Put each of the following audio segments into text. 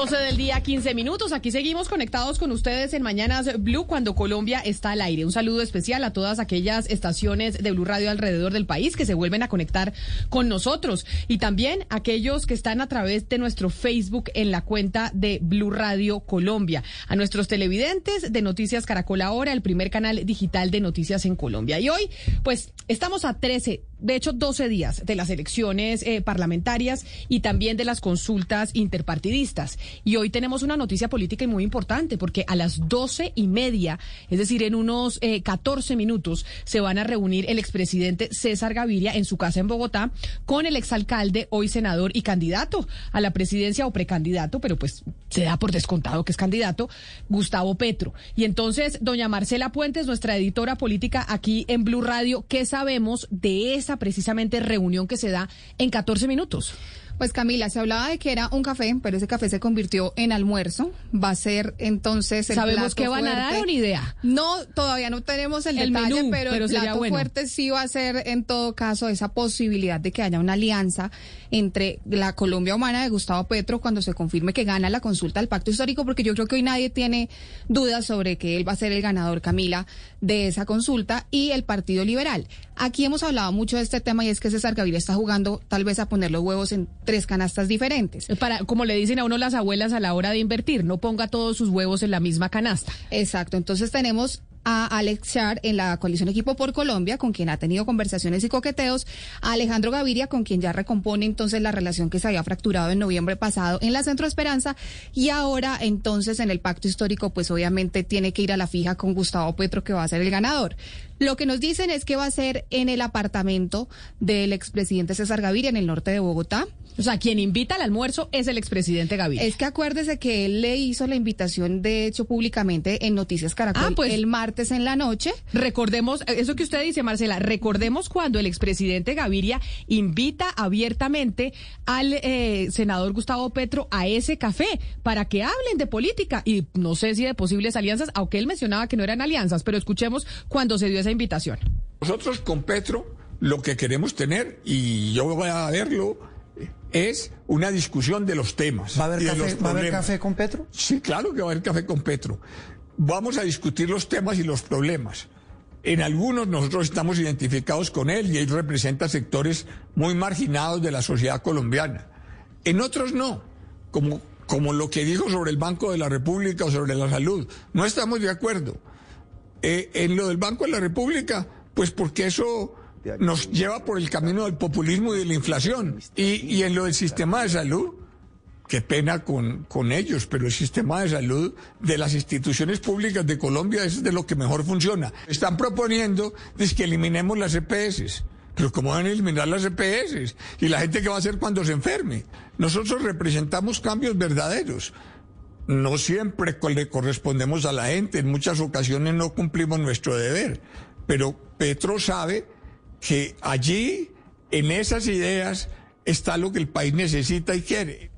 12 del día, 15 minutos. Aquí seguimos conectados con ustedes en Mañanas Blue cuando Colombia está al aire. Un saludo especial a todas aquellas estaciones de Blue Radio alrededor del país que se vuelven a conectar con nosotros y también aquellos que están a través de nuestro Facebook en la cuenta de Blue Radio Colombia. A nuestros televidentes de Noticias Caracol Ahora, el primer canal digital de noticias en Colombia. Y hoy, pues, estamos a 13 de hecho, 12 días de las elecciones eh, parlamentarias y también de las consultas interpartidistas. Y hoy tenemos una noticia política muy importante porque a las doce y media, es decir, en unos eh, 14 minutos, se van a reunir el expresidente César Gaviria en su casa en Bogotá con el exalcalde, hoy senador y candidato a la presidencia o precandidato, pero pues se da por descontado que es candidato, Gustavo Petro. Y entonces, doña Marcela Puentes, nuestra editora política aquí en Blue Radio, ¿qué sabemos de esa precisamente reunión que se da en 14 minutos. Pues Camila, se hablaba de que era un café, pero ese café se convirtió en almuerzo. Va a ser entonces el ¿Sabemos qué van a dar o ni idea? No, todavía no tenemos el, detalle, pero, el plato fuerte sí va a ser en todo caso esa posibilidad de que haya una alianza entre la Colombia humana de Gustavo Petro cuando se confirme que gana la consulta del pacto histórico, porque yo creo que hoy nadie tiene dudas sobre que él va a ser el ganador, Camila, de esa consulta y el Partido Liberal. Aquí hemos hablado mucho de este tema y es que César Gaviria está jugando tal vez a poner los huevos en tres canastas diferentes. Para, como le dicen a uno las abuelas a la hora de invertir, no ponga todos sus huevos en la misma canasta. Exacto, entonces tenemos a Alex Char en la coalición Equipo por Colombia, con quien ha tenido conversaciones y coqueteos, a Alejandro Gaviria, con quien ya recompone entonces la relación que se había fracturado en noviembre pasado en la Centro Esperanza, y ahora entonces en el pacto histórico, pues obviamente tiene que ir a la fija con Gustavo Petro, que va a ser el ganador. Lo que nos dicen es que va a ser en el apartamento del expresidente César Gaviria en el norte de Bogotá. O sea, quien invita al almuerzo es el expresidente Gaviria. Es que acuérdese que él le hizo la invitación, de hecho, públicamente en Noticias Caracol ah, pues, el martes en la noche. Recordemos, eso que usted dice, Marcela, recordemos cuando el expresidente Gaviria invita abiertamente al eh, senador Gustavo Petro a ese café para que hablen de política y no sé si de posibles alianzas, aunque él mencionaba que no eran alianzas, pero escuchemos cuando se dio esa invitación. Nosotros con Petro lo que queremos tener, y yo voy a verlo, es una discusión de los temas. ¿Va a haber, café, ¿va a haber café con Petro? Sí, claro que va a haber café con Petro. Vamos a discutir los temas y los problemas. En algunos nosotros estamos identificados con él y él representa sectores muy marginados de la sociedad colombiana. En otros no, como, como lo que dijo sobre el Banco de la República o sobre la salud. No estamos de acuerdo. Eh, en lo del Banco de la República, pues porque eso nos lleva por el camino del populismo y de la inflación. Y, en lo del sistema de salud, qué pena con, con ellos, pero el sistema de salud de las instituciones públicas de Colombia es de lo que mejor funciona. Están proponiendo que eliminemos las EPS. Pero ¿cómo van a eliminar las EPS? ¿Y la gente qué va a hacer cuando se enferme? Nosotros representamos cambios verdaderos no siempre le correspondemos a la gente, en muchas ocasiones no cumplimos nuestro deber, pero Petro sabe que allí, en esas ideas, está lo que el país necesita y quiere.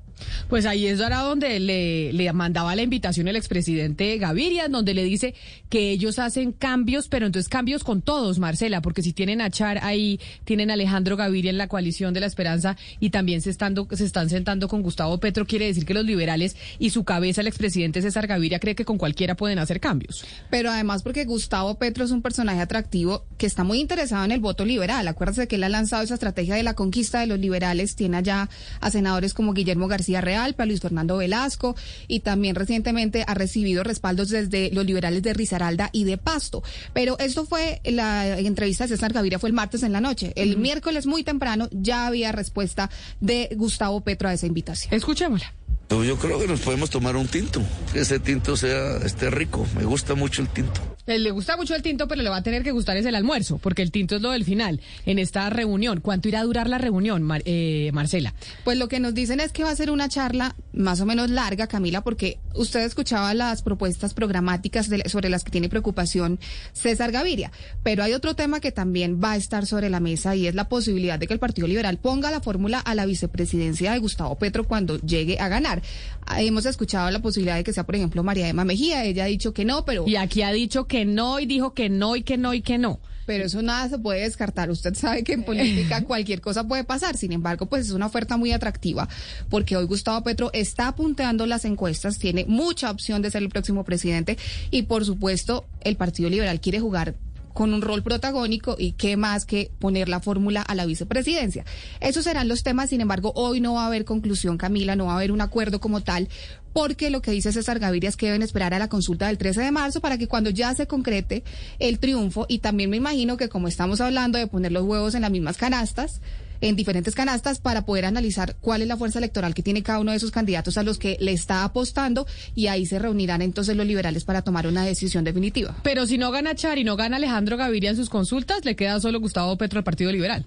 Pues ahí es ahora donde le, le mandaba la invitación el expresidente Gaviria, donde le dice que ellos hacen cambios, pero entonces cambios con todos, Marcela, porque si tienen a Char ahí, tienen a Alejandro Gaviria en la coalición de la esperanza y también se están, se están sentando con Gustavo Petro, quiere decir que los liberales y su cabeza, el expresidente César Gaviria, cree que con cualquiera pueden hacer cambios. Pero además porque Gustavo Petro es un personaje atractivo que está muy interesado en el voto liberal. Acuérdese que él ha lanzado esa estrategia de la conquista de los liberales, tiene allá a senadores como Guillermo García Real, para Luis Fernando Velasco y también recientemente ha recibido respaldos desde los liberales de Risaralda y de Pasto. Pero esto fue la entrevista de César Gaviria fue el martes en la noche. El miércoles muy temprano ya había respuesta de Gustavo Petro a esa invitación. Escuchémosla. Yo creo que nos podemos tomar un tinto, que ese tinto sea esté rico. Me gusta mucho el tinto. Eh, le gusta mucho el tinto, pero le va a tener que gustar es el almuerzo, porque el tinto es lo del final en esta reunión. ¿Cuánto irá a durar la reunión, eh, Marcela? Pues lo que nos dicen es que va a ser una charla más o menos larga, Camila, porque usted escuchaba las propuestas programáticas sobre las que tiene preocupación César Gaviria, pero hay otro tema que también va a estar sobre la mesa y es la posibilidad de que el Partido Liberal ponga la fórmula a la vicepresidencia de Gustavo Petro cuando llegue a ganar. Hemos escuchado la posibilidad de que sea, por ejemplo, María Emma Mejía, ella ha dicho que no, pero... Y aquí ha dicho que no y dijo que no y que no y que no. Pero eso nada se puede descartar. Usted sabe que en política cualquier cosa puede pasar. Sin embargo, pues es una oferta muy atractiva porque hoy Gustavo Petro está apuntando las encuestas, tiene mucha opción de ser el próximo presidente y por supuesto el Partido Liberal quiere jugar con un rol protagónico y qué más que poner la fórmula a la vicepresidencia. Esos serán los temas, sin embargo, hoy no va a haber conclusión, Camila, no va a haber un acuerdo como tal, porque lo que dice César Gaviria es que deben esperar a la consulta del 13 de marzo para que cuando ya se concrete el triunfo, y también me imagino que como estamos hablando de poner los huevos en las mismas canastas, en diferentes canastas para poder analizar cuál es la fuerza electoral que tiene cada uno de esos candidatos a los que le está apostando y ahí se reunirán entonces los liberales para tomar una decisión definitiva. Pero si no gana Char y no gana Alejandro Gaviria en sus consultas, le queda solo Gustavo Petro al Partido Liberal.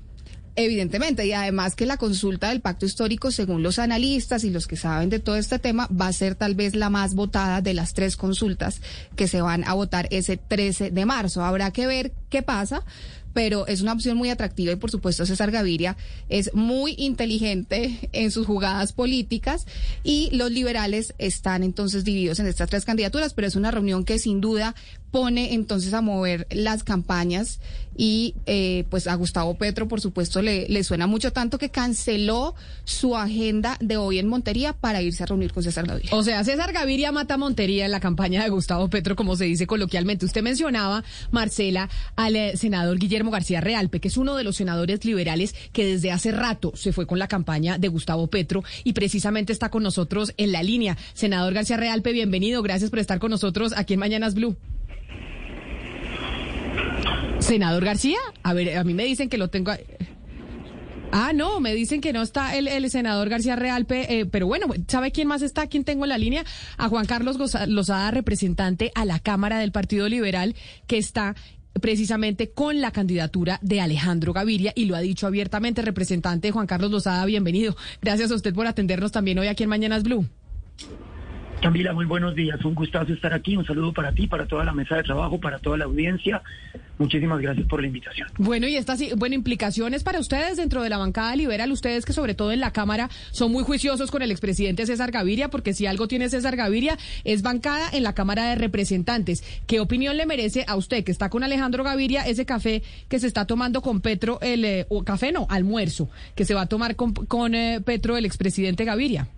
Evidentemente, y además que la consulta del pacto histórico, según los analistas y los que saben de todo este tema, va a ser tal vez la más votada de las tres consultas que se van a votar ese 13 de marzo. Habrá que ver qué pasa, pero es una opción muy atractiva y por supuesto César Gaviria es muy inteligente en sus jugadas políticas y los liberales están entonces divididos en estas tres candidaturas, pero es una reunión que sin duda pone entonces a mover las campañas y eh, pues a Gustavo Petro por supuesto le, suena mucho tanto que canceló su agenda de hoy en Montería para irse a reunir con César Gaviria. O sea, César Gaviria mata Montería en la campaña de Gustavo Petro, como se dice coloquialmente. Usted mencionaba, Marcela, al eh, senador Guillermo García Realpe, que es uno de los senadores liberales que desde hace rato se fue con la campaña de Gustavo Petro y precisamente está con nosotros en la línea. Senador García Realpe, bienvenido. Gracias por estar con nosotros aquí en Mañanas Blue. Senador García, a ver, a mí me dicen que lo tengo. Ah, no, me dicen que no está el, senador García Realpe, eh, pero bueno, ¿sabe quién más está? ¿Quién tengo en la línea? A Juan Carlos Lozada, representante a la Cámara del Partido Liberal, que está precisamente con la candidatura de Alejandro Gaviria y lo ha dicho abiertamente. Representante Juan Carlos Lozada, bienvenido. Gracias a usted por atendernos también hoy aquí en Mañanas Blue. Camila, muy buenos días. Un gustazo estar aquí. Un saludo para ti, para toda la mesa de trabajo, para toda la audiencia. Muchísimas gracias por la invitación. Bueno, y estas bueno, implicaciones para ustedes dentro de la bancada liberal, ustedes que sobre todo en la Cámara son muy juiciosos con el expresidente César Gaviria, porque si algo tiene César Gaviria es bancada en la Cámara de Representantes. ¿Qué opinión le merece a usted que está con Alejandro Gaviria ese café que se está tomando con Petro, el eh, café no, almuerzo, que se va a tomar con, eh, Petro el expresidente Gaviria?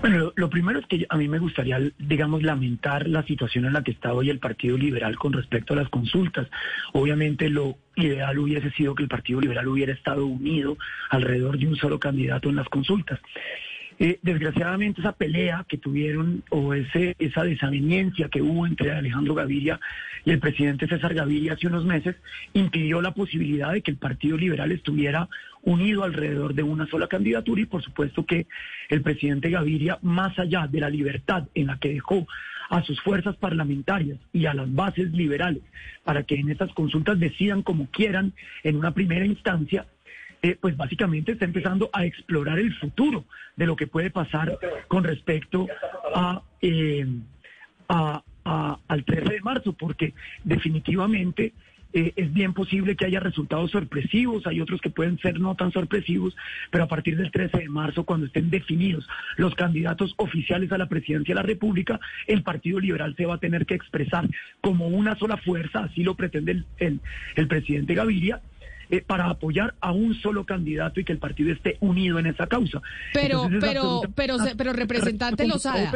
Bueno, lo, primero es que a mí me gustaría, digamos, lamentar la situación en la que está hoy el Partido Liberal con respecto a las consultas. Obviamente lo ideal hubiese sido que el Partido Liberal hubiera estado unido alrededor de un solo candidato en las consultas. Eh, desgraciadamente esa pelea que tuvieron o ese, esa desaveniencia que hubo entre Alejandro Gaviria y el presidente César Gaviria hace unos meses impidió la posibilidad de que el Partido Liberal estuviera unido alrededor de una sola candidatura y por supuesto que el presidente Gaviria, más allá de la libertad en la que dejó a sus fuerzas parlamentarias y a las bases liberales para que en estas consultas decidan como quieran en una primera instancia, eh, pues básicamente está empezando a explorar el futuro de lo que puede pasar con respecto a, eh, al 13 de marzo, porque definitivamente eh, es bien posible que haya resultados sorpresivos, hay otros que pueden ser no tan sorpresivos, pero a partir del 13 de marzo, cuando estén definidos los candidatos oficiales a la presidencia de la República, el Partido Liberal se va a tener que expresar como una sola fuerza, así lo pretende el, el presidente Gaviria, eh, para apoyar a un solo candidato y que el partido esté unido en esa causa. Pero, pero, pero, pero, representante Lozada.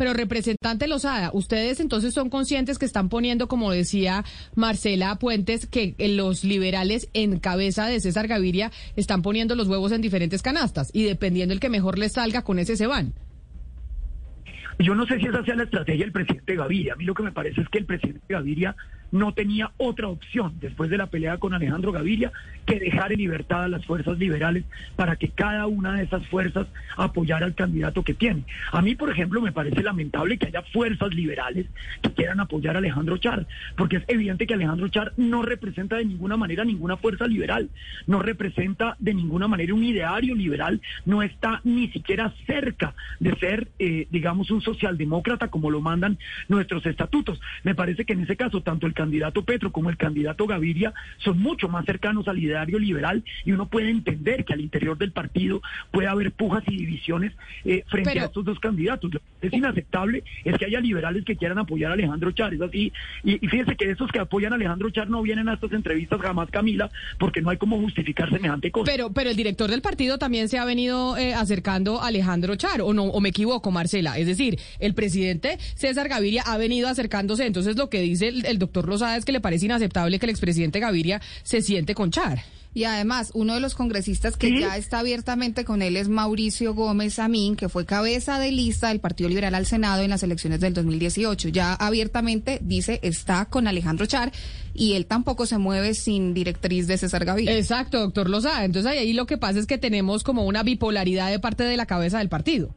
Pero representante Lozada, ustedes entonces son conscientes que están poniendo, como decía Marcela Puentes, que los liberales en cabeza de César Gaviria están poniendo los huevos en diferentes canastas y dependiendo el que mejor les salga, con ese se van. Yo no sé si esa sea la estrategia del presidente Gaviria. A mí lo que me parece es que el presidente Gaviria no tenía otra opción después de la pelea con Alejandro Gaviria que dejar en libertad a las fuerzas liberales para que cada una de esas fuerzas apoyara al candidato que tiene. A mí, por ejemplo, me parece lamentable que haya fuerzas liberales que quieran apoyar a Alejandro Char, porque es evidente que Alejandro Char no representa de ninguna manera ninguna fuerza liberal, no representa de ninguna manera un ideario liberal, no está ni siquiera cerca de ser, eh, digamos, un socialdemócrata como lo mandan nuestros estatutos. Me parece que en ese caso, tanto el candidato Petro como el candidato Gaviria son mucho más cercanos al ideario liberal y uno puede entender que al interior del partido puede haber pujas y divisiones eh, frente a estos dos candidatos. Es inaceptable es que haya liberales que quieran apoyar a Alejandro Char, es así. Y, y fíjense que esos que apoyan a Alejandro Char no vienen a estas entrevistas jamás, Camila, porque no hay cómo justificar semejante cosa. Pero, pero el director del partido también se ha venido eh, acercando a Alejandro Char, o no, o me equivoco, Marcela. Es decir, el presidente César Gaviria ha venido acercándose. Entonces, lo que dice el, el doctor Lozada es que le parece inaceptable que el expresidente Gaviria se siente con Char. Y además, uno de los congresistas que ya está abiertamente con él es Mauricio Gómez Amín, que fue cabeza de lista del Partido Liberal al Senado en las elecciones del 2018. Ya abiertamente dice está con Alejandro Char y él tampoco se mueve sin directriz de César Gaviria. Exacto, doctor Lozada. Entonces ahí lo que pasa es que tenemos como una bipolaridad de parte de la cabeza del partido.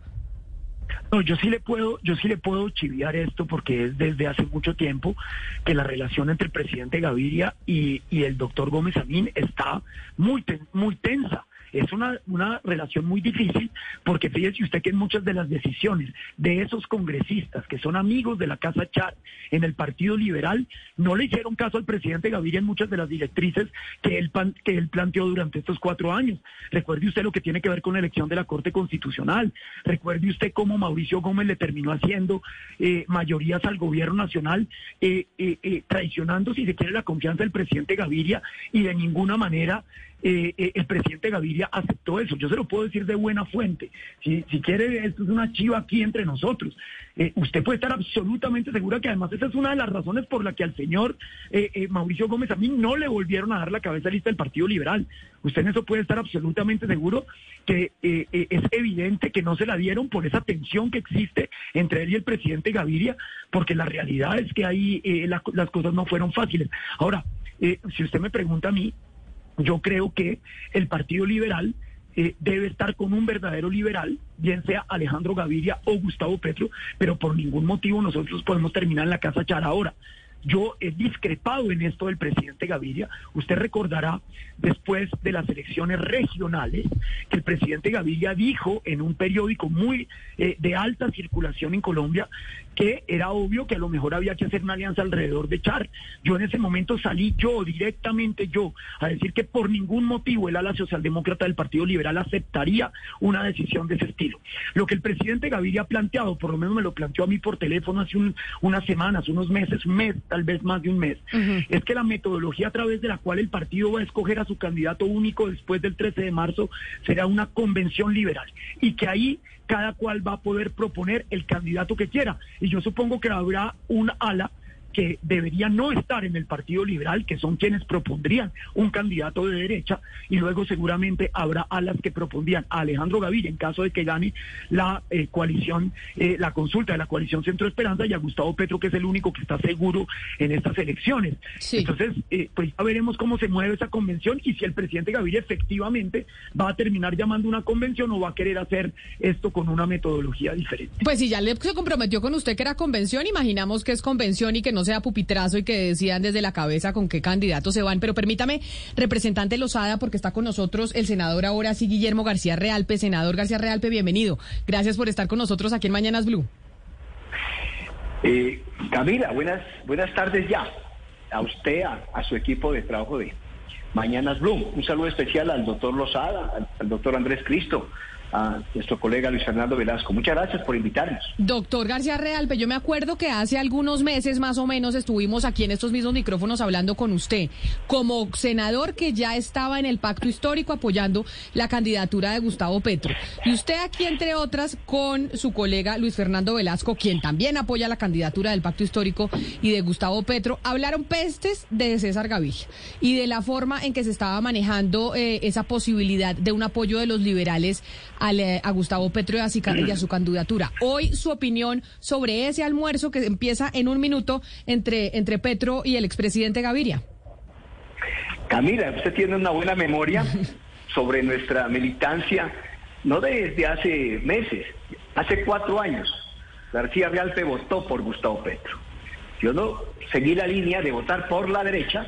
No, yo sí le puedo, yo sí le puedo chiviar esto porque es desde hace mucho tiempo que la relación entre el presidente Gaviria y, y el doctor Gómez Amín está muy, muy tensa es una, una relación muy difícil porque fíjese usted que en muchas de las decisiones de esos congresistas que son amigos de la Casa Char en el Partido Liberal no le hicieron caso al presidente Gaviria en muchas de las directrices que él, que él planteó durante estos cuatro años. Recuerde usted lo que tiene que ver con la elección de la Corte Constitucional. Recuerde usted cómo Mauricio Gómez le terminó haciendo eh, mayorías al gobierno nacional, eh, eh, traicionando, si se quiere, la confianza del presidente Gaviria y de ninguna manera eh, eh, el presidente Gaviria aceptó eso. Yo se lo puedo decir de buena fuente. Si, si quiere, esto es una chiva aquí entre nosotros. Eh, usted puede estar absolutamente segura que además esa es una de las razones por la que al señor Mauricio Gómez a mí no le volvieron a dar la cabeza lista del Partido Liberal. Usted en eso puede estar absolutamente seguro que es evidente que no se la dieron por esa tensión que existe entre él y el presidente Gaviria, porque la realidad es que ahí las cosas no fueron fáciles. Ahora, si usted me pregunta a mí, yo creo que el Partido Liberal eh, debe estar con un verdadero liberal, bien sea Alejandro Gaviria o Gustavo Petro, pero por ningún motivo nosotros podemos terminar en la Casa Char ahora. Yo he discrepado en esto del presidente Gaviria. Usted recordará, después de las elecciones regionales, que el presidente Gaviria dijo en un periódico muy eh, de alta circulación en Colombia que era obvio que a lo mejor había que hacer una alianza alrededor de Char. Yo en ese momento salí yo, directamente yo, a decir que por ningún motivo el ala socialdemócrata del Partido Liberal aceptaría una decisión de ese estilo. Lo que el presidente Gaviria ha planteado, por lo menos me lo planteó a mí por teléfono hace unas semanas, unos meses, un mes, tal vez más de un mes, es que la metodología a través de la cual el partido va a escoger a su candidato único después del 13 de marzo será una convención liberal y que ahí cada cual va a poder proponer el candidato que quiera. Y yo supongo que habrá un ala que debería no estar en el Partido Liberal, que son quienes propondrían un candidato de derecha, y luego seguramente habrá alas que propondrían a Alejandro Gaviria en caso de que gane la eh, coalición, eh, la consulta de la coalición Centro Esperanza, y a Gustavo Petro, que es el único que está seguro en estas elecciones. Entonces, eh, pues ya veremos cómo se mueve esa convención y si el presidente Gaviria efectivamente va a terminar llamando una convención o va a querer hacer esto con una metodología diferente. Pues si ya le se comprometió con usted que era convención, imaginamos que es convención y que no sea pupitrazo y que decían desde la cabeza con qué candidatos se van. Pero permítame, representante Lozada, porque está con nosotros el senador ahora sí, Guillermo García Realpe. Senador García Realpe, bienvenido. Gracias por estar con nosotros aquí en Mañanas Blue. Eh, Camila, buenas, buenas tardes ya. A usted, a, su equipo de trabajo de Mañanas Blue. Un saludo especial al doctor Lozada, al, al doctor Andrés Cristo, a nuestro colega Luis Fernando Velasco. Muchas gracias por invitarnos. Doctor García Realpe, yo me acuerdo que hace algunos meses más o menos estuvimos aquí en estos mismos micrófonos hablando con usted, como senador que ya estaba en el pacto histórico apoyando la candidatura de Gustavo Petro. Y usted aquí, entre otras, con su colega Luis Fernando Velasco, quien también apoya la candidatura del pacto histórico y de Gustavo Petro, hablaron pestes de César Gaviria y de la forma en que se estaba manejando eh, esa posibilidad de un apoyo de los liberales eh, a Gustavo Petro y a, y a su candidatura. Hoy su opinión sobre ese almuerzo que empieza en un minuto entre, entre Petro y el expresidente Gaviria. Camila, usted tiene una buena memoria sobre nuestra militancia, no desde hace meses, hace cuatro años. García Realpe votó por Gustavo Petro. Yo no seguí la línea de votar por la derecha,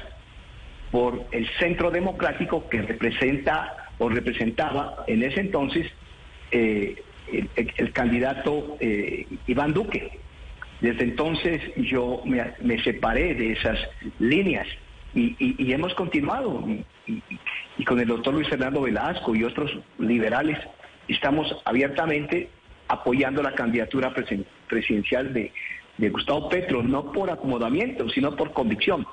por el centro democrático que representa o representaba en ese entonces eh, el, candidato eh, Iván Duque. Desde entonces yo me, separé de esas líneas y, hemos continuado. Y, con el doctor Luis Fernando Velasco y otros liberales estamos abiertamente apoyando la candidatura presidencial de, de Gustavo Petro, no por acomodamiento, sino por convicción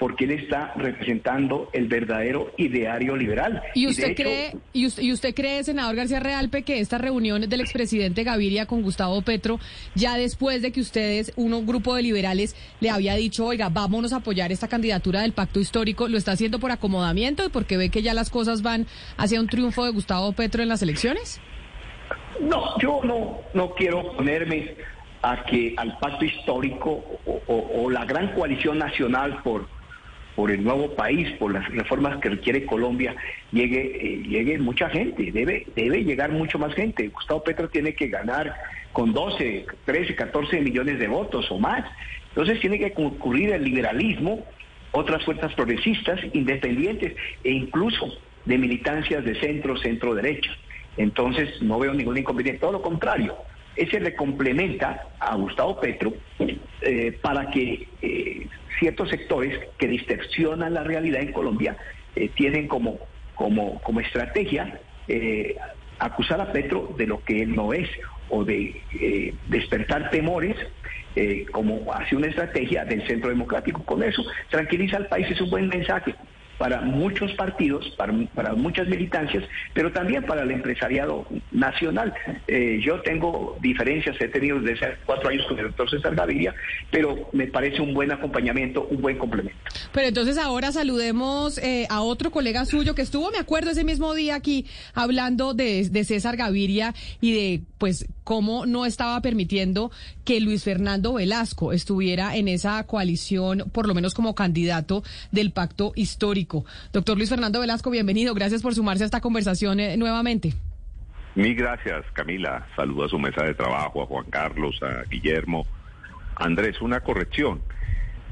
porque él está representando el verdadero ideario liberal. ¿Y usted cree, y usted, cree, senador García Realpe, que esta reunión del expresidente Gaviria con Gustavo Petro, ya después de que ustedes, un grupo de liberales, le había dicho, oiga, vámonos a apoyar esta candidatura del pacto histórico, lo está haciendo por acomodamiento y porque ve que ya las cosas van hacia un triunfo de Gustavo Petro en las elecciones? No, yo no, no quiero ponerme a que al pacto histórico o, la gran coalición nacional por, por el nuevo país, por las reformas que requiere Colombia, llegue, eh, llegue mucha gente, debe, debe llegar mucho más gente. Gustavo Petro tiene que ganar con 12, 13, 14 millones de votos o más. Entonces tiene que concurrir el liberalismo, otras fuerzas progresistas, independientes e incluso de militancias de centro, centro derecha. Entonces no veo ningún inconveniente, todo lo contrario ese le complementa a Gustavo Petro eh, para que eh, ciertos sectores que distorsionan la realidad en Colombia eh, tienen como, como, como estrategia acusar a Petro de lo que él no es o de despertar temores como hace una estrategia del centro democrático. Con eso tranquiliza al país, es un buen mensaje para muchos partidos, para, muchas militancias, pero también para el empresariado nacional. Eh, yo tengo diferencias, he tenido desde hace cuatro años con el doctor César Gaviria, pero me parece un buen acompañamiento, un buen complemento. Pero entonces ahora saludemos eh, a otro colega suyo que estuvo, me acuerdo, ese mismo día aquí hablando de, de César Gaviria y de pues cómo no estaba permitiendo que Luis Fernando Velasco estuviera en esa coalición, por lo menos como candidato del pacto histórico. Doctor Luis Fernando Velasco, bienvenido. Gracias por sumarse a esta conversación eh, nuevamente. Mil gracias, Camila. Saludo a su mesa de trabajo, a Juan Carlos, a Guillermo. Andrés, una corrección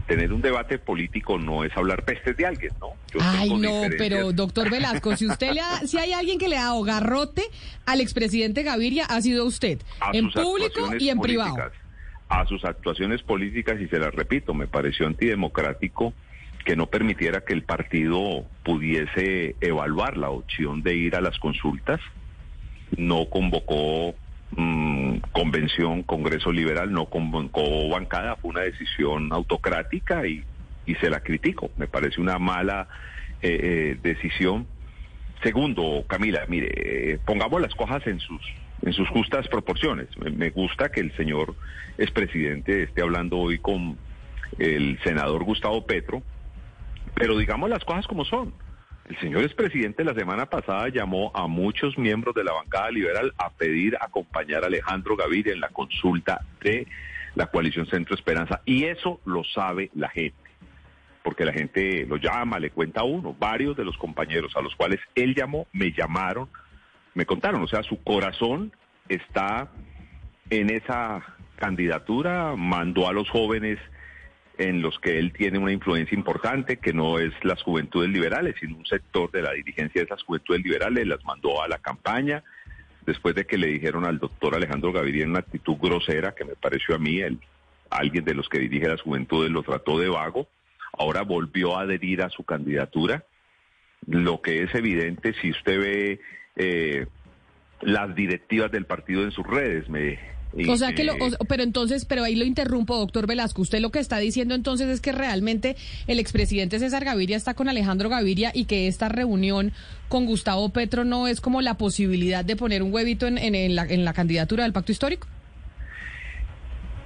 tener un debate político no es hablar pestes de alguien, ¿no? Ay, no, pero doctor Velasco, si usted le ha, si hay alguien que le ha dado garrote al expresidente Gaviria, ha sido usted, en público y en privado. A sus actuaciones políticas, y se las repito, me pareció antidemocrático que no permitiera que el partido pudiese evaluar la opción de ir a las consultas, no convocó Mm, convención, Congreso Liberal, no convocó bancada, fue una decisión autocrática y, y se la critico. Me parece una mala eh, eh, decisión. Segundo, Camila, mire, eh, pongamos las cosas en sus en sus justas proporciones. Me gusta que el señor expresidente esté hablando hoy con el senador Gustavo Petro, pero digamos las cosas como son. El señor expresidente la semana pasada llamó a muchos miembros de la bancada liberal a pedir acompañar a Alejandro Gaviria en la consulta de la coalición Centro Esperanza. Y eso lo sabe la gente, porque la gente lo llama, le cuenta a uno. Varios de los compañeros a los cuales él llamó me llamaron, me contaron. O sea, su corazón está en esa candidatura, mandó a los jóvenes en los que él tiene una influencia importante, que no es las juventudes liberales, sino un sector de la dirigencia de esas juventudes liberales, las mandó a la campaña, después de que le dijeron al doctor Alejandro Gaviria en una actitud grosera, que me pareció a mí, el, alguien de los que dirige las juventudes lo trató de vago, ahora volvió a adherir a su candidatura. Lo que es evidente, si usted ve eh, las directivas del partido en sus redes, me o sea que lo, pero entonces, pero ahí lo interrumpo, doctor Velasco. Usted lo que está diciendo entonces es que realmente el expresidente César Gaviria está con Alejandro Gaviria y que esta reunión con Gustavo Petro no es como la posibilidad de poner un huevito en, en, la, en la candidatura del pacto histórico.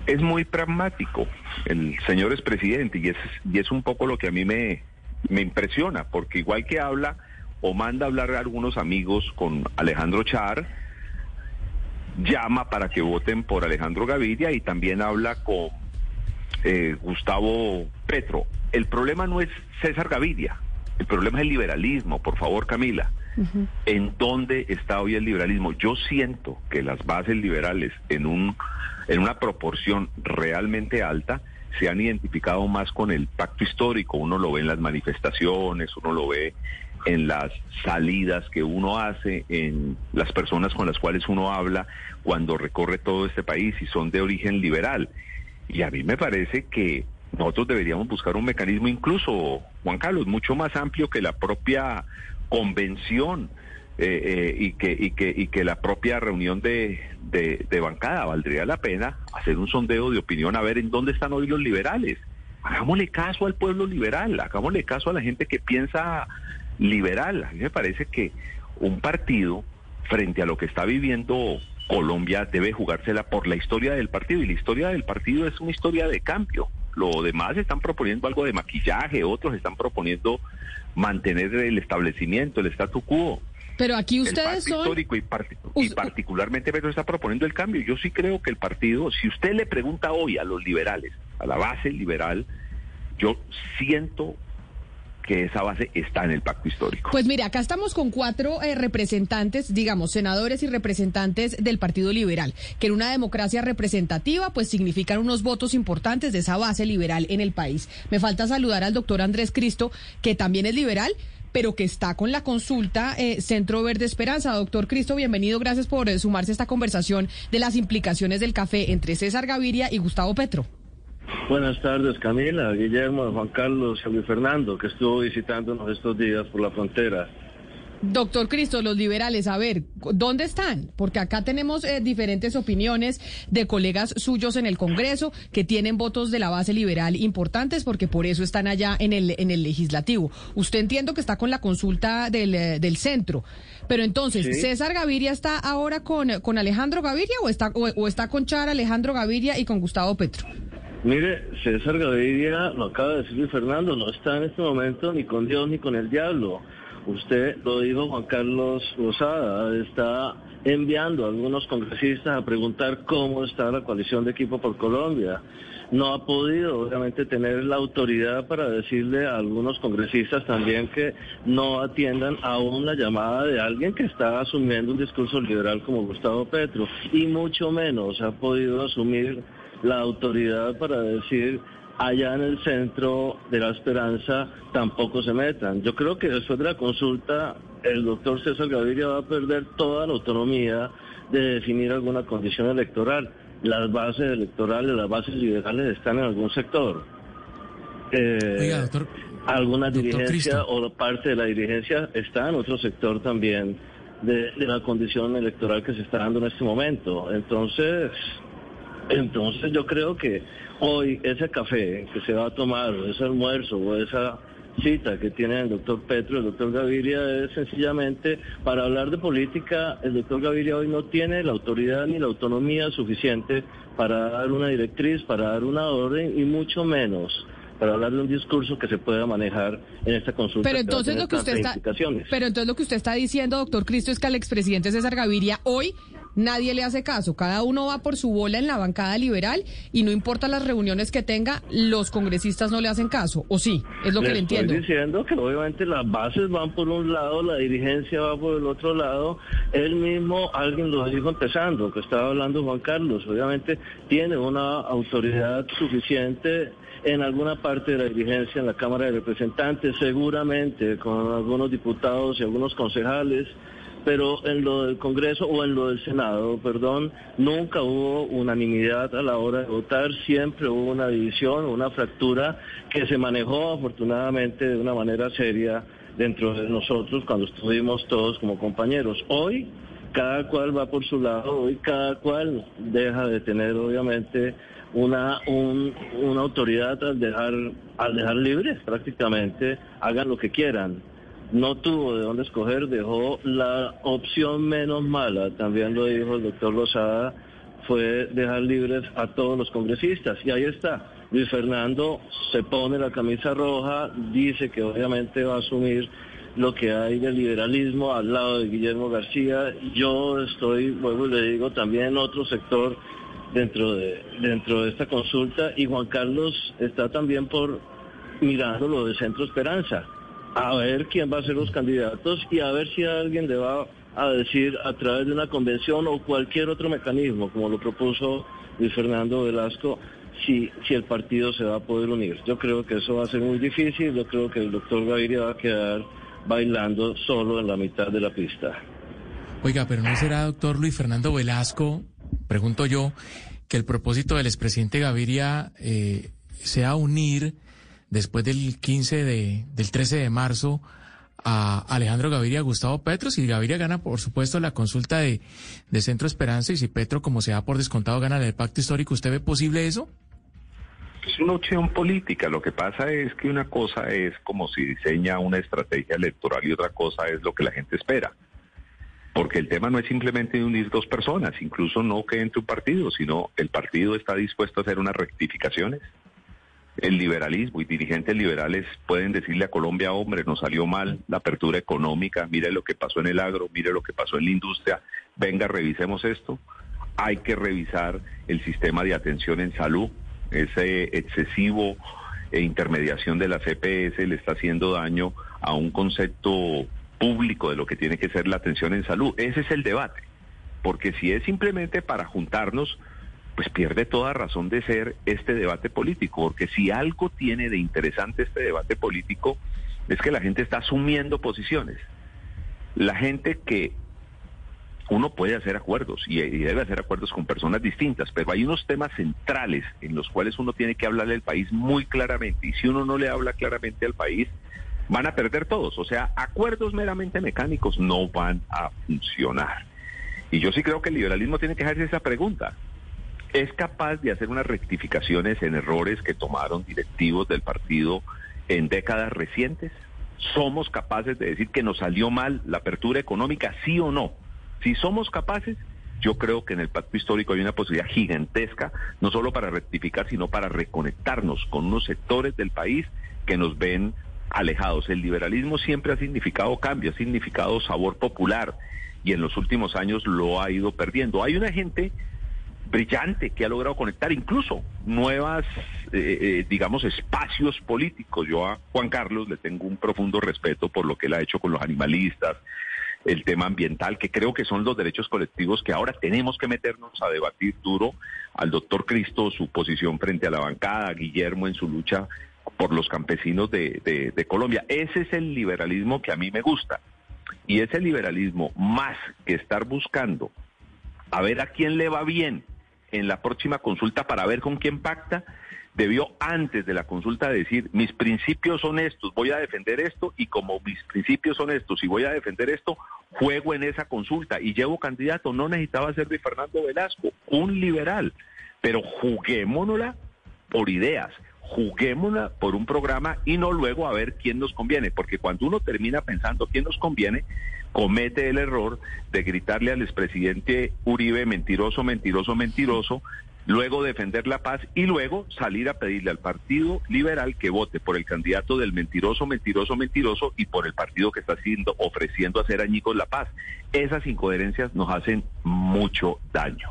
Es muy pragmático el señor expresidente y es, y es un poco lo que a mí me, me impresiona, porque igual que habla o manda hablar a algunos amigos con Alejandro Char, llama para que voten por Alejandro Gaviria y también habla con eh, Gustavo Petro. El problema no es César Gaviria, el problema es el liberalismo, por favor Camila. ¿En dónde está hoy el liberalismo? Yo siento que las bases liberales en, un, en una proporción realmente alta se han identificado más con el pacto histórico. Uno lo ve en las manifestaciones, uno lo ve en las salidas que uno hace, en las personas con las cuales uno habla cuando recorre todo este país y son de origen liberal. Y a mí me parece que nosotros deberíamos buscar un mecanismo incluso, Juan Carlos, mucho más amplio que la propia convención eh, eh, y, que, y, que, y que la propia reunión de, de, bancada. Valdría la pena hacer un sondeo de opinión a ver en dónde están hoy los liberales. Hagámosle caso al pueblo liberal, hagámosle caso a la gente que piensa liberal. A mí me parece que un partido, frente a lo que está viviendo Colombia, debe jugársela por la historia del partido. Y la historia del partido es una historia de cambio. Lo demás están proponiendo algo de maquillaje, otros están proponiendo mantener el establecimiento, el statu quo. Pero aquí ustedes son... histórico y, y particularmente Petro está proponiendo el cambio. Yo sí creo que el partido, si usted le pregunta hoy a los liberales, a la base liberal, yo siento que esa base está en el pacto histórico. Pues mira, acá estamos con cuatro eh, representantes, digamos, senadores y representantes del Partido Liberal, que en una democracia representativa pues significan unos votos importantes de esa base liberal en el país. Me falta saludar al doctor Andrés Cristo, que también es liberal, pero que está con la consulta eh, Centro Verde Esperanza. Doctor Cristo, bienvenido, gracias por eh, sumarse a esta conversación de las implicaciones del café entre César Gaviria y Gustavo Petro. Buenas tardes, Camila, Guillermo, Juan Carlos y Luis Fernando, que estuvo visitándonos estos días por la frontera. Doctor Cristo, los liberales, a ver, ¿dónde están? Porque acá tenemos eh, diferentes opiniones de colegas suyos en el Congreso que tienen votos de la base liberal importantes porque por eso están allá en el, en el legislativo. Usted entiendo que está con la consulta del, eh, del centro, pero entonces, ¿César Gaviria está ahora con, con Alejandro Gaviria o está, o, está con Char Alejandro Gaviria y con Gustavo Petro? Mire, César Gaviria, lo acaba de decir Fernando, no está en este momento ni con Dios ni con el diablo Usted lo dijo, Juan Carlos Rosada, está enviando a algunos congresistas a preguntar cómo está la coalición de equipo por Colombia. No ha podido, obviamente, tener la autoridad para decirle a algunos congresistas también que no atiendan aún la llamada de alguien que está asumiendo un discurso liberal como Gustavo Petro. Y mucho menos ha podido asumir la autoridad para decir allá en el centro de la esperanza tampoco se metan. Yo creo que después de la consulta el doctor César Gaviria va a perder toda la autonomía de definir alguna condición electoral. Las bases electorales, las bases liberales están en algún sector. Eh, doctor, alguna dirigencia o parte de la dirigencia está en otro sector también de, de la condición electoral que se está dando en este momento. Entonces, entonces yo creo que hoy ese café que se va a tomar, o ese almuerzo, o esa cita que tiene el doctor Petro, el doctor Gaviria, es sencillamente para hablar de política, el doctor Gaviria hoy no tiene la autoridad ni la autonomía suficiente para dar una directriz, para dar una orden y mucho menos para hablar de un discurso que se pueda manejar en esta consulta. Pero entonces lo que usted está, pero entonces lo que usted está diciendo, doctor Cristo, es que al expresidente César Gaviria hoy nadie le hace caso. Cada uno va por su bola en la bancada liberal y no importa las reuniones que tenga, los congresistas no le hacen caso. ¿O sí? Es lo que le entiendo. Estoy diciendo que obviamente las bases van por un lado, la dirigencia va por el otro lado. Él mismo, alguien lo dijo empezando, que estaba hablando Juan Carlos, obviamente tiene una autoridad suficiente en alguna parte de la dirigencia en la Cámara de Representantes, seguramente con algunos diputados y algunos concejales pero en lo del Congreso o en lo del Senado, perdón, nunca hubo unanimidad a la hora de votar, siempre hubo una división, una fractura que se manejó afortunadamente de una manera seria dentro de nosotros cuando estuvimos todos como compañeros. Hoy cada cual va por su lado, hoy cada cual deja de tener obviamente una, una autoridad al dejar, al dejar libres prácticamente, hagan lo que quieran no tuvo de dónde escoger, dejó la opción menos mala, también lo dijo el doctor Lozada, fue dejar libres a todos los congresistas. Y ahí está, Luis Fernando se pone la camisa roja, dice que obviamente va a asumir lo que hay de liberalismo al lado de Guillermo García. Yo estoy, vuelvo y le digo, también en otro sector dentro de, dentro de esta consulta y Juan Carlos está también por mirando lo de Centro Esperanza, a ver quién va a ser los candidatos y a ver si alguien le va a decir a través de una convención o cualquier otro mecanismo, como lo propuso Luis Fernando Velasco, si, si el partido se va a poder unir. Yo creo que eso va a ser muy difícil, yo creo que el doctor Gaviria va a quedar bailando solo en la mitad de la pista. Oiga, pero ¿no será, doctor Luis Fernando Velasco, pregunto yo, que el propósito del expresidente Gaviria eh, sea unir después del 15 de, del 13 de marzo a Alejandro Gaviria a Gustavo Petro. Si Gaviria gana, por supuesto, la consulta de, de Centro Esperanza y si Petro, como se da por descontado, gana el pacto histórico, ¿usted ve posible eso? Es una opción política. Lo que pasa es que una cosa es como si diseña una estrategia electoral y otra cosa es lo que la gente espera. Porque el tema no es simplemente unir dos personas, incluso no que entre un partido, sino el partido está dispuesto a hacer unas rectificaciones. El liberalismo y dirigentes liberales pueden decirle a Colombia, hombre, nos salió mal la apertura económica, mire lo que pasó en el agro, mire lo que pasó en la industria, venga, revisemos esto. Hay que revisar el sistema de atención en salud, ese excesivo e intermediación de la CPS le está haciendo daño a un concepto público de lo que tiene que ser la atención en salud. Ese es el debate, porque si es simplemente para juntarnos, pues pierde toda razón de ser este debate político, porque si algo tiene de interesante este debate político es que la gente está asumiendo posiciones. La gente que uno puede hacer acuerdos y, debe hacer acuerdos con personas distintas, pero hay unos temas centrales en los cuales uno tiene que hablarle al país muy claramente y si uno no le habla claramente al país, van a perder todos. O sea, acuerdos meramente mecánicos no van a funcionar. Y yo sí creo que el liberalismo tiene que hacerse esa pregunta. ¿Es capaz de hacer unas rectificaciones en errores que tomaron directivos del partido en décadas recientes? ¿Somos capaces de decir que nos salió mal la apertura económica, sí o no? Si somos capaces, yo creo que en el pacto histórico hay una posibilidad gigantesca, no solo para rectificar, sino para reconectarnos con unos sectores del país que nos ven alejados. El liberalismo siempre ha significado cambio, ha significado sabor popular y en los últimos años lo ha ido perdiendo. Hay una gente brillante que ha logrado conectar incluso nuevas, eh, eh, digamos, espacios políticos. Yo a Juan Carlos le tengo un profundo respeto por lo que él ha hecho con los animalistas, el tema ambiental, que creo que son los derechos colectivos que ahora tenemos que meternos a debatir duro. Al doctor Cristo, su posición frente a la bancada, Guillermo en su lucha por los campesinos de, de Colombia. Ese es el liberalismo que a mí me gusta. Y ese liberalismo, más que estar buscando a ver a quién le va bien en la próxima consulta para ver con quién pacta, debió antes de la consulta decir, mis principios son estos, voy a defender esto y como mis principios son estos y voy a defender esto, juego en esa consulta y llevo candidato. No necesitaba ser de Fernando Velasco, un liberal, pero juguémonosla por ideas, juguémosla por un programa y no luego a ver quién nos conviene, porque cuando uno termina pensando quién nos conviene, comete el error de gritarle al expresidente Uribe mentiroso, mentiroso, mentiroso, luego defender la paz y luego salir a pedirle al Partido Liberal que vote por el candidato del mentiroso, mentiroso, mentiroso y por el partido que está haciendo, ofreciendo hacer añicos la paz. Esas incoherencias nos hacen mucho daño.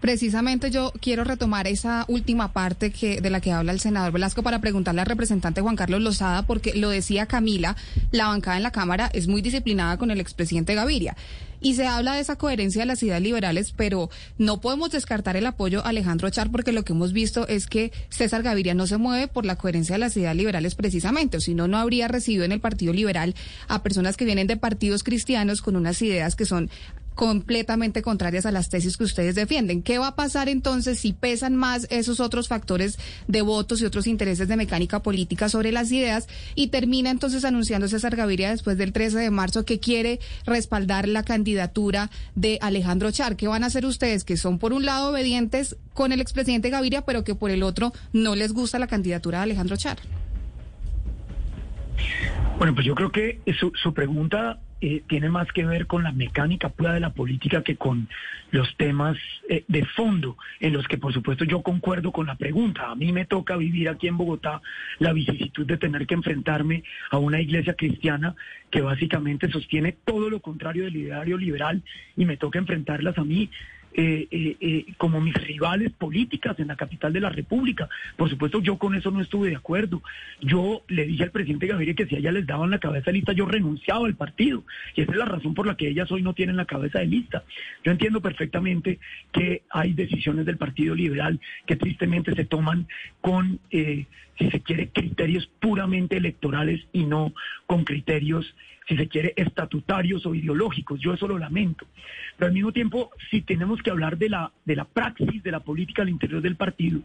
Precisamente yo quiero retomar esa última parte que de la que habla el senador Velasco para preguntarle al representante Juan Carlos Lozada, porque lo decía Camila, la bancada en la Cámara es muy disciplinada con el expresidente Gaviria. Y se habla de esa coherencia de las ideas liberales, pero no podemos descartar el apoyo a Alejandro Char porque lo que hemos visto es que César Gaviria no se mueve por la coherencia de las ideas liberales precisamente, o si no, no habría recibido en el Partido Liberal a personas que vienen de partidos cristianos con unas ideas que son completamente contrarias a las tesis que ustedes defienden. ¿Qué va a pasar entonces si pesan más esos otros factores de votos y otros intereses de mecánica política sobre las ideas y termina entonces anunciando César Gaviria después del 13 de marzo que quiere respaldar la candidatura de Alejandro Char? ¿Qué van a hacer ustedes que son por un lado obedientes con el expresidente Gaviria pero que por el otro no les gusta la candidatura de Alejandro Char? Bueno, pues yo creo que su, su pregunta eh, tiene más que ver con la mecánica pura de la política que con los temas eh, de fondo, en los que por supuesto yo concuerdo con la pregunta. A mí me toca vivir aquí en Bogotá la vicisitud de tener que enfrentarme a una iglesia cristiana que básicamente sostiene todo lo contrario del ideario liberal y me toca enfrentarlas a mí eh, eh, eh, como mis rivales políticas en la capital de la República. Por supuesto, yo con eso no estuve de acuerdo. Yo le dije al presidente Gaviria que si a ella les daban la cabeza de lista, yo renunciaba al partido. Y esa es la razón por la que ellas hoy no tienen la cabeza de lista. Yo entiendo perfectamente que hay decisiones del Partido Liberal que tristemente se toman con, si se quiere, criterios puramente electorales y no con criterios si se quiere, estatutarios o ideológicos. Yo eso lo lamento. Pero al mismo tiempo, si tenemos que hablar de la, de la praxis de la política al interior del partido,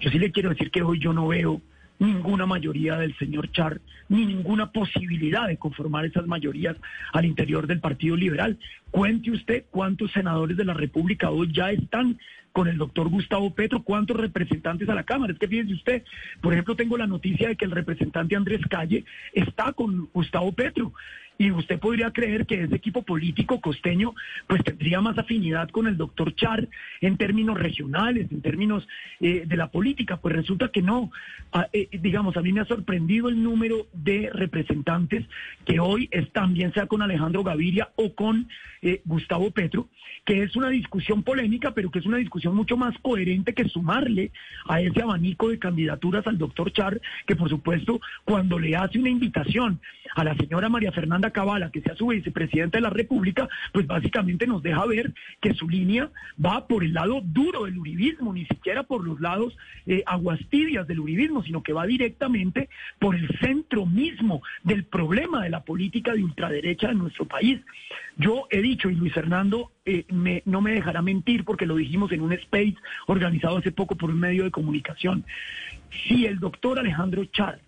yo sí le quiero decir que hoy yo no veo ninguna mayoría del señor Char, ni ninguna posibilidad de conformar esas mayorías al interior del Partido Liberal. Cuente usted cuántos senadores de la República hoy ya están con el doctor Gustavo Petro, cuántos representantes a la Cámara. Es que fíjese usted, por ejemplo, tengo la noticia de que el representante Andrés Calle está con Gustavo Petro. Y usted podría creer que ese equipo político costeño pues tendría más afinidad con el doctor Char en términos regionales, en términos eh, de la política. Pues resulta que no. Ah, eh, digamos, a mí me ha sorprendido el número de representantes que hoy están, bien sea con Alejandro Gaviria o con eh, Gustavo Petro, que es una discusión polémica, pero que es una discusión mucho más coherente que sumarle a ese abanico de candidaturas al doctor Char, que por supuesto cuando le hace una invitación a la señora María Fernanda Cabala, que sea su vicepresidenta de la República, pues básicamente nos deja ver que su línea va por el lado duro del uribismo, ni siquiera por los lados eh, aguastibias del uribismo, sino que va directamente por el centro mismo del problema de la política de ultraderecha de nuestro país. Yo he dicho, y Luis Fernando eh, no me dejará mentir porque lo dijimos en un space organizado hace poco por un medio de comunicación, si el doctor Alejandro Char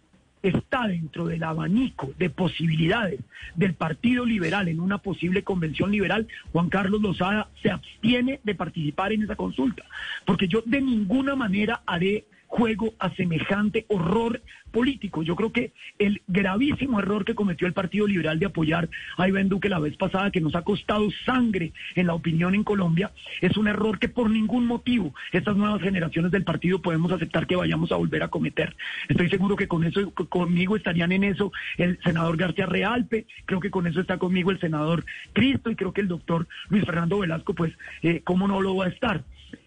está dentro del abanico de posibilidades del Partido Liberal en una posible convención liberal, Juan Carlos Lozada se abstiene de participar en esa consulta, porque yo de ninguna manera haré juego a semejante horror político. Yo creo que el gravísimo error que cometió el Partido Liberal de apoyar a Iván Duque la vez pasada, que nos ha costado sangre en la opinión en Colombia, es un error que por ningún motivo estas nuevas generaciones del partido podemos aceptar que vayamos a volver a cometer. Estoy seguro que con eso, conmigo estarían en eso el senador García Realpe, creo que con eso está conmigo el senador Cristo y creo que el doctor Luis Fernando Velasco, pues, eh, ¿cómo no lo va a estar?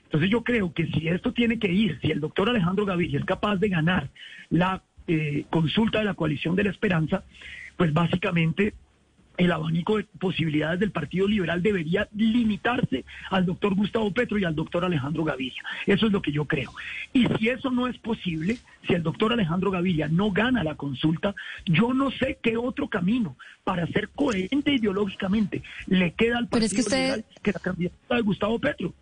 Entonces yo creo que si esto tiene que ir, si el doctor Alejandro Gaviria es capaz de ganar la eh, consulta de la coalición de la esperanza, pues básicamente el abanico de posibilidades del Partido Liberal debería limitarse al doctor Gustavo Petro y al doctor Alejandro Gaviria. Eso es lo que yo creo. Y si eso no es posible, si el doctor Alejandro Gaviria no gana la consulta, yo no sé qué otro camino para ser coherente ideológicamente le queda al Partido Liberal que la candidatura de Gustavo Petro.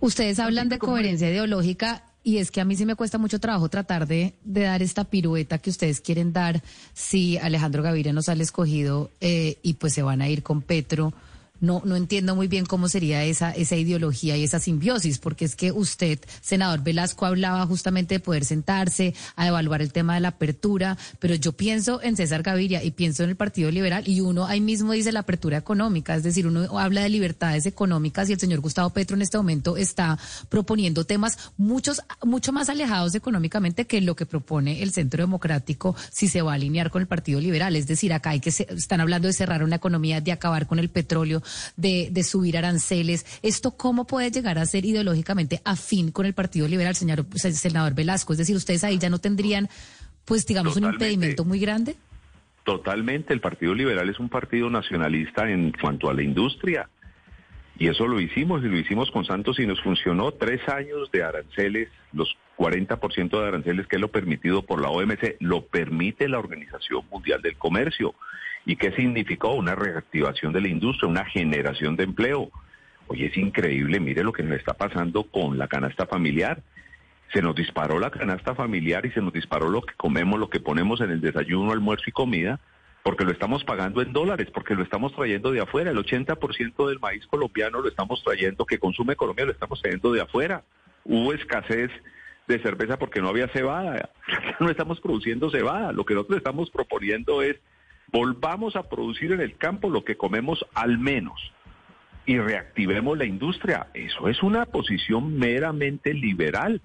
Ustedes hablan de coherencia ideológica y es que a mí sí me cuesta mucho trabajo tratar de, dar esta pirueta que ustedes quieren dar si Alejandro Gaviria nos sale escogido eh, y pues se van a ir con Petro no, no entiendo muy bien cómo sería esa, esa ideología y esa simbiosis, porque es que usted, senador Velasco, hablaba justamente de poder sentarse a evaluar el tema de la apertura, pero yo pienso en César Gaviria y pienso en el Partido Liberal y uno ahí mismo dice la apertura económica, es decir, uno habla de libertades económicas y el señor Gustavo Petro en este momento está proponiendo temas muchos, mucho más alejados económicamente que lo que propone el Centro Democrático si se va a alinear con el Partido Liberal. Es decir, acá hay que se, están hablando de cerrar una economía, de acabar con el petróleo, de, subir aranceles. ¿Esto cómo puede llegar a ser ideológicamente afín con el Partido Liberal, señor senador Velasco? Es decir, ustedes ahí ya no tendrían, pues digamos, un impedimento muy grande. Totalmente, el Partido Liberal es un partido nacionalista en cuanto a la industria. Y eso lo hicimos, y lo hicimos con Santos y nos funcionó tres años de aranceles, los 40% de aranceles que es lo permitido por la OMC, lo permite la Organización Mundial del Comercio. ¿Y qué significó? Una reactivación de la industria, una generación de empleo. Oye, es increíble, mire lo que nos está pasando con la canasta familiar. Se nos disparó la canasta familiar y se nos disparó lo que comemos, lo que ponemos en el desayuno, almuerzo y comida, porque lo estamos pagando en dólares, porque lo estamos trayendo de afuera. El 80% del maíz colombiano lo estamos trayendo, que consume Colombia, lo estamos trayendo de afuera. Hubo escasez de cerveza porque no había cebada. No estamos produciendo cebada. Lo que nosotros estamos proponiendo es Volvamos a producir en el campo lo que comemos al menos y reactivemos la industria. Eso es una posición meramente liberal.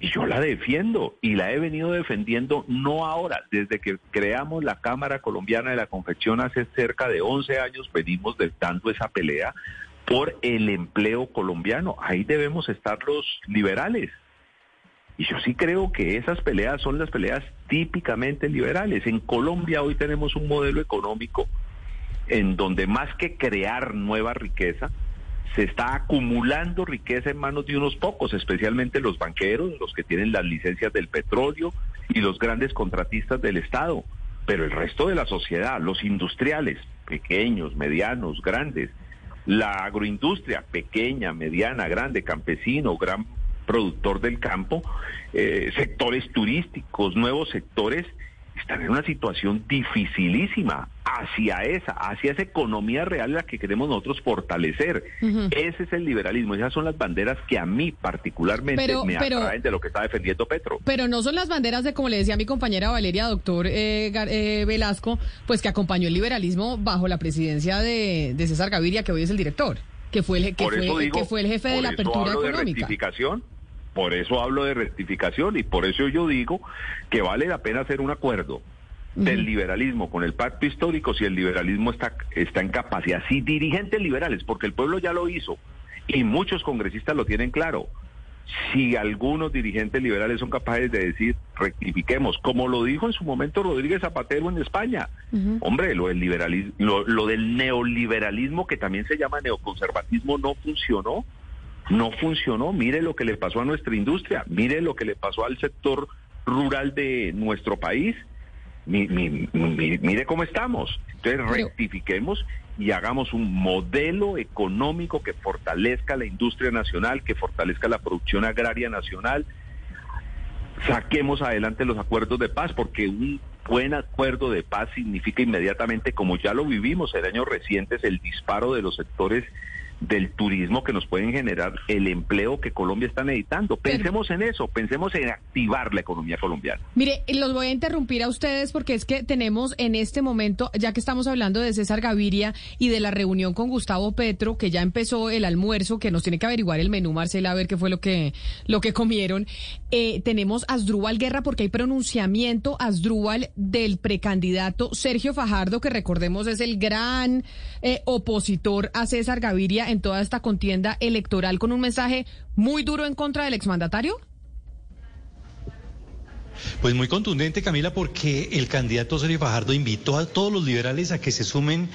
Y yo la defiendo y la he venido defendiendo no ahora, desde que creamos la Cámara Colombiana de la Confección hace cerca de 11 años venimos dando esa pelea por el empleo colombiano. Ahí debemos estar los liberales. Y yo sí creo que esas peleas son las peleas típicamente liberales. En Colombia hoy tenemos un modelo económico en donde más que crear nueva riqueza, se está acumulando riqueza en manos de unos pocos, especialmente los banqueros, los que tienen las licencias del petróleo y los grandes contratistas del Estado. Pero el resto de la sociedad, los industriales, pequeños, medianos, grandes, la agroindustria, pequeña, mediana, grande, campesino, gran productor del campo, eh, sectores turísticos, nuevos sectores, están en una situación dificilísima hacia esa, hacia esa economía real la que queremos nosotros fortalecer. Ese es el liberalismo, esas son las banderas que a mí particularmente me atraen de lo que está defendiendo Petro. Pero no son las banderas de, como le decía mi compañera Valeria, doctor eh, eh, Velasco, pues que acompañó el liberalismo bajo la presidencia de, César Gaviria, que hoy es el director, que fue el, que fue, que fue el jefe de la apertura económica. Por eso hablo de rectificación y por eso yo digo que vale la pena hacer un acuerdo del liberalismo con el pacto histórico si el liberalismo está, está en capacidad, si dirigentes liberales, porque el pueblo ya lo hizo y muchos congresistas lo tienen claro. Si algunos dirigentes liberales son capaces de decir, rectifiquemos, como lo dijo en su momento Rodríguez Zapatero en España, hombre, lo del, liberalismo, lo del neoliberalismo, que también se llama neoconservatismo, no funcionó no funcionó. Mire lo que le pasó a nuestra industria, mire lo que le pasó al sector rural de nuestro país. mire cómo estamos. Entonces rectifiquemos y hagamos un modelo económico que fortalezca la industria nacional, que fortalezca la producción agraria nacional. Saquemos adelante los acuerdos de paz, porque un buen acuerdo de paz significa inmediatamente, como ya lo vivimos en años recientes, el disparo de los sectores del turismo que nos pueden generar el empleo que Colombia está necesitando. Pensemos en eso, pensemos en activar la economía colombiana. Mire, los voy a interrumpir a ustedes porque es que tenemos en este momento, ya que estamos hablando de César Gaviria y de la reunión con Gustavo Petro, que ya empezó el almuerzo, que nos tiene que averiguar el menú, Marcela, a ver qué fue lo que, lo que comieron. Eh, tenemos Asdrúbal Guerra porque hay pronunciamiento Asdrúbal del precandidato Sergio Fajardo, que recordemos es el gran eh, opositor a César Gaviria en toda esta contienda electoral con un mensaje muy duro en contra del exmandatario? Pues muy contundente, Camila, porque el candidato Sergio Fajardo invitó a todos los liberales a que se sumen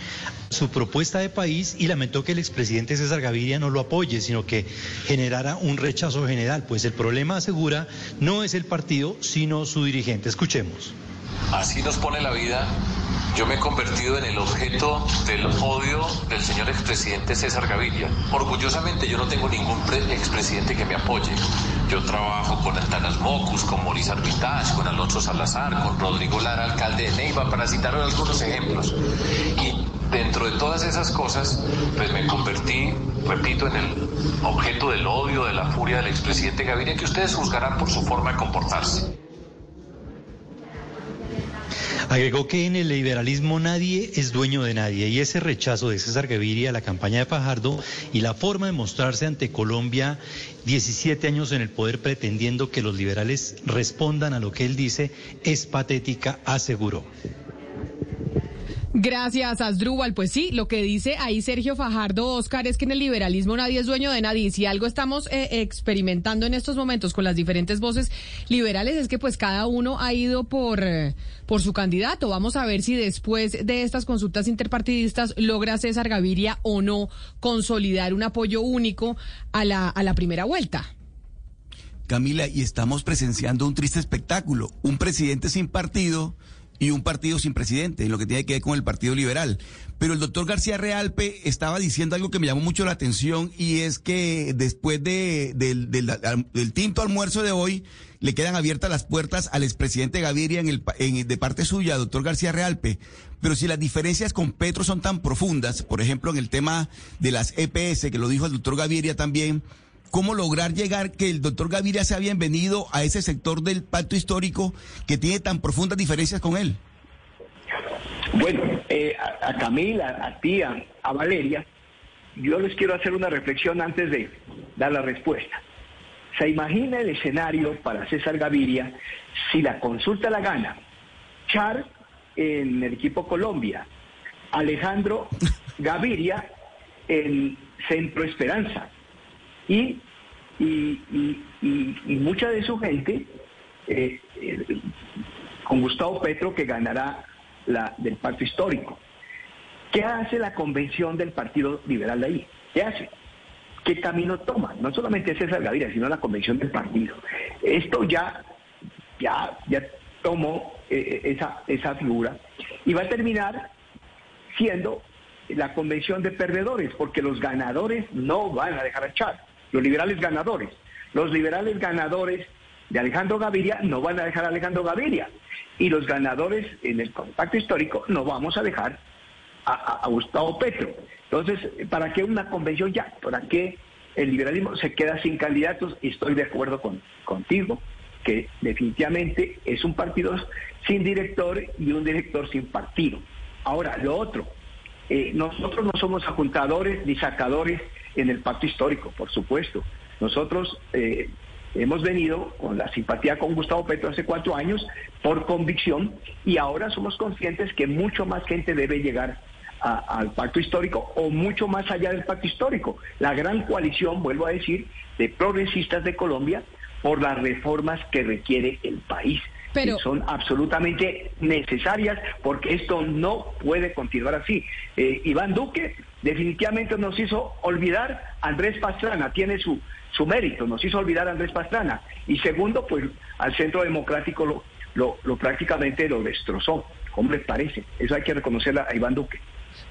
a su propuesta de país y lamentó que el expresidente César Gaviria no lo apoye, sino que generara un rechazo general. Pues el problema, asegura, no es el partido, sino su dirigente. Escuchemos. Así nos pone la vida yo me he convertido en el objeto del odio del señor expresidente César Gaviria. Orgullosamente yo no tengo ningún expresidente que me apoye. Yo trabajo con Antanas Mocus, con Maurice Arbitage, con Alonso Salazar, con Rodrigo Lara, alcalde de Neiva, para citar algunos ejemplos. Y dentro de todas esas cosas, pues me convertí, repito, en el objeto del odio, de la furia del expresidente Gaviria, que ustedes juzgarán por su forma de comportarse. Agregó que en el liberalismo nadie es dueño de nadie y ese rechazo de César Gaviria a la campaña de Fajardo y la forma de mostrarse ante Colombia 17 años en el poder pretendiendo que los liberales respondan a lo que él dice es patética, aseguró. Gracias, Asdrúbal. Pues sí, lo que dice ahí Sergio Fajardo Oscar es que en el liberalismo nadie es dueño de nadie. Si algo estamos eh, experimentando en estos momentos con las diferentes voces liberales es que pues cada uno ha ido por, eh, por su candidato. Vamos a ver si después de estas consultas interpartidistas logra César Gaviria o no consolidar un apoyo único a la, a la primera vuelta. Camila, y estamos presenciando un triste espectáculo. Un presidente sin partido y un partido sin presidente, en lo que tiene que ver con el Partido Liberal. Pero el doctor García Realpe estaba diciendo algo que me llamó mucho la atención y es que después de, del, tinto almuerzo de hoy le quedan abiertas las puertas al expresidente Gaviria en el, en, de parte suya, doctor García Realpe. Pero si las diferencias con Petro son tan profundas, por ejemplo en el tema de las EPS, que lo dijo el doctor Gaviria también, cómo lograr llegar que el doctor Gaviria sea bienvenido a ese sector del pacto histórico que tiene tan profundas diferencias con él. Bueno, eh, a, a Camila, a Tía, a Valeria, yo les quiero hacer una reflexión antes de dar la respuesta. ¿Se imagina el escenario para César Gaviria si la consulta la gana Char en el equipo Colombia, Alejandro Gaviria en Centro Esperanza y, y, y, y mucha de su gente eh, eh, con Gustavo Petro que ganará la del pacto histórico. ¿Qué hace la convención del Partido Liberal de ahí? ¿Qué hace? ¿Qué camino toma? No solamente César Gaviria, sino la convención del partido. Esto ya, ya, ya tomó eh, esa, esa figura y va a terminar siendo la convención de perdedores, porque los ganadores no van a dejar echar, los liberales ganadores. Los liberales ganadores de Alejandro Gaviria no van a dejar a Alejandro Gaviria. Y los ganadores en el compacto histórico no vamos a dejar a, Gustavo Petro. Entonces, ¿para qué una convención ya? ¿Para qué el liberalismo se queda sin candidatos? Y estoy de acuerdo con, contigo que definitivamente es un partido sin director y un director sin partido. Ahora, lo otro, eh, nosotros no somos ajuntadores ni sacadores en el pacto histórico, por supuesto. Nosotros eh, hemos venido con la simpatía con Gustavo Petro hace cuatro años por convicción y ahora somos conscientes que mucho más gente debe llegar al pacto histórico o mucho más allá del pacto histórico. La gran coalición, vuelvo a decir, de progresistas de Colombia por las reformas que requiere el país. Pero, que son absolutamente necesarias porque esto no puede continuar así. Eh, Iván Duque definitivamente nos hizo olvidar Andrés Pastrana, tiene su, su mérito, nos hizo olvidar a Andrés Pastrana. Y segundo, pues al Centro Democrático lo, lo, prácticamente lo destrozó. ¿Cómo les parece? Eso hay que reconocerle a Iván Duque.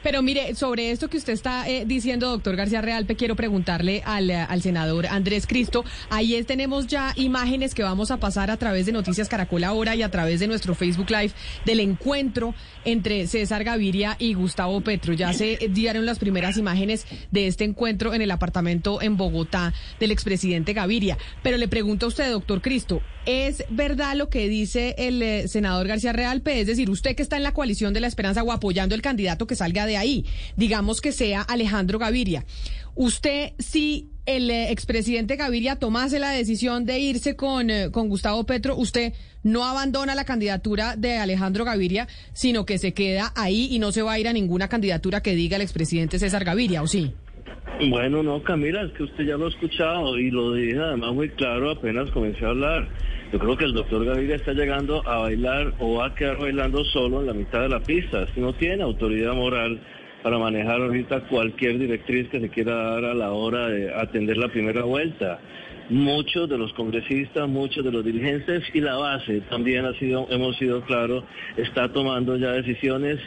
Pero mire, sobre esto que usted está eh, diciendo, doctor García Realpe, quiero preguntarle al, eh, senador Andrés Cristo. Ahí tenemos ya imágenes que vamos a pasar a través de Noticias Caracol ahora y a través de nuestro Facebook Live del encuentro entre César Gaviria y Gustavo Petro. Ya se dieron las primeras imágenes de este encuentro en el apartamento en Bogotá del expresidente Gaviria. Pero le pregunto a usted, doctor Cristo, ¿es verdad lo que dice el eh, senador García Realpe? Es decir, usted que está en la coalición de la esperanza o apoyando el candidato que salga de ahí, digamos que sea Alejandro Gaviria. Usted, si el eh, expresidente Gaviria tomase la decisión de irse con, eh, con Gustavo Petro, usted no abandona la candidatura de Alejandro Gaviria, sino que se queda ahí y no se va a ir a ninguna candidatura que diga el expresidente César Gaviria, ¿o sí? Bueno, no, Camila, es que usted ya lo ha escuchado y lo dije además muy claro apenas comencé a hablar. Yo creo que el doctor Gaviria está llegando a bailar o va a quedar bailando solo en la mitad de la pista. Si no tiene autoridad moral para manejar ahorita cualquier directriz que se quiera dar a la hora de atender la primera vuelta. Muchos de los congresistas, muchos de los dirigentes y la base también ha sido, hemos sido claros, está tomando ya decisiones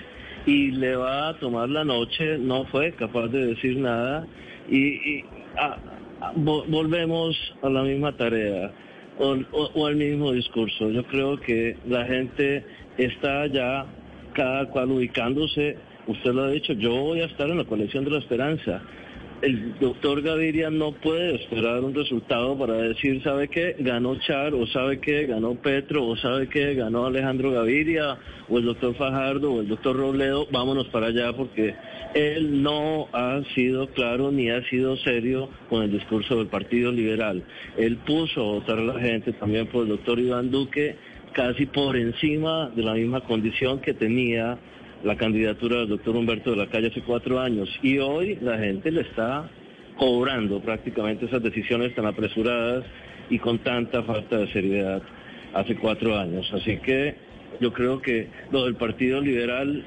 y le va a tomar la noche, no fue capaz de decir nada y, volvemos a la misma tarea o, al mismo discurso. Yo creo que la gente está ya cada cual ubicándose, usted lo ha dicho, yo voy a estar en la colección de la esperanza. El doctor Gaviria no puede esperar un resultado para decir, ¿sabe qué? Ganó Char, o ¿sabe qué? Ganó Petro, o ¿sabe qué? Ganó Alejandro Gaviria, o el doctor Fajardo, o el doctor Robledo, vámonos para allá porque él no ha sido claro ni ha sido serio con el discurso del Partido Liberal. Él puso a votar a la gente también por el doctor Iván Duque casi por encima de la misma condición que tenía la candidatura del doctor Humberto de la Calle hace cuatro años. Y hoy la gente le está cobrando prácticamente esas decisiones tan apresuradas y con tanta falta de seriedad hace cuatro años. Así que yo creo que lo del Partido Liberal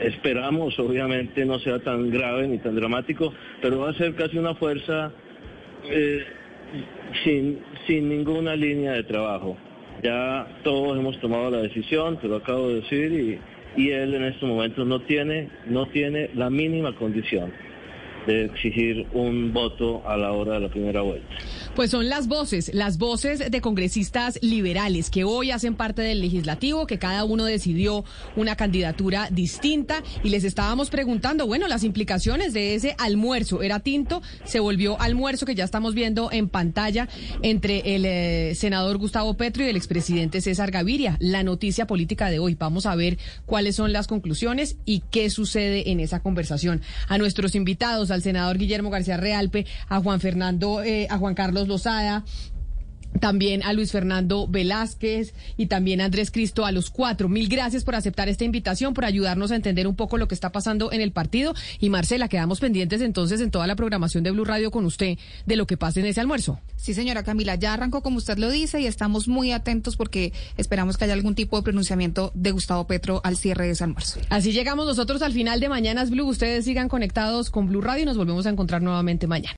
Esperamos, obviamente, no sea tan grave ni tan dramático, pero va a ser casi una fuerza eh, sin, sin ninguna línea de trabajo. Ya todos hemos tomado la decisión, te lo acabo de decir, y, y él en estos momentos no tiene, no tiene la mínima condición de exigir un voto a la hora de la primera vuelta. Pues son las voces, las voces de congresistas liberales que hoy hacen parte del legislativo, que cada uno decidió una candidatura distinta y les estábamos preguntando, bueno, las implicaciones de ese almuerzo. Era tinto, se volvió almuerzo que ya estamos viendo en pantalla entre el eh, senador Gustavo Petro y el expresidente César Gaviria. La noticia política de hoy. Vamos a ver cuáles son las conclusiones y qué sucede en esa conversación. A nuestros invitados, al senador Guillermo García Realpe, a Juan Fernando, eh, a Juan Carlos Lozada, también a Luis Fernando Velázquez y también a Andrés Cristo, a los cuatro. Mil gracias por aceptar esta invitación, por ayudarnos a entender un poco lo que está pasando en el partido. Y Marcela, quedamos pendientes entonces en toda la programación de Blue Radio con usted de lo que pase en ese almuerzo. Sí, señora Camila, ya arrancó como usted lo dice y estamos muy atentos porque esperamos que haya algún tipo de pronunciamiento de Gustavo Petro al cierre de ese almuerzo. Así llegamos nosotros al final de Mañanas Blue. Ustedes sigan conectados con Blue Radio y nos volvemos a encontrar nuevamente mañana.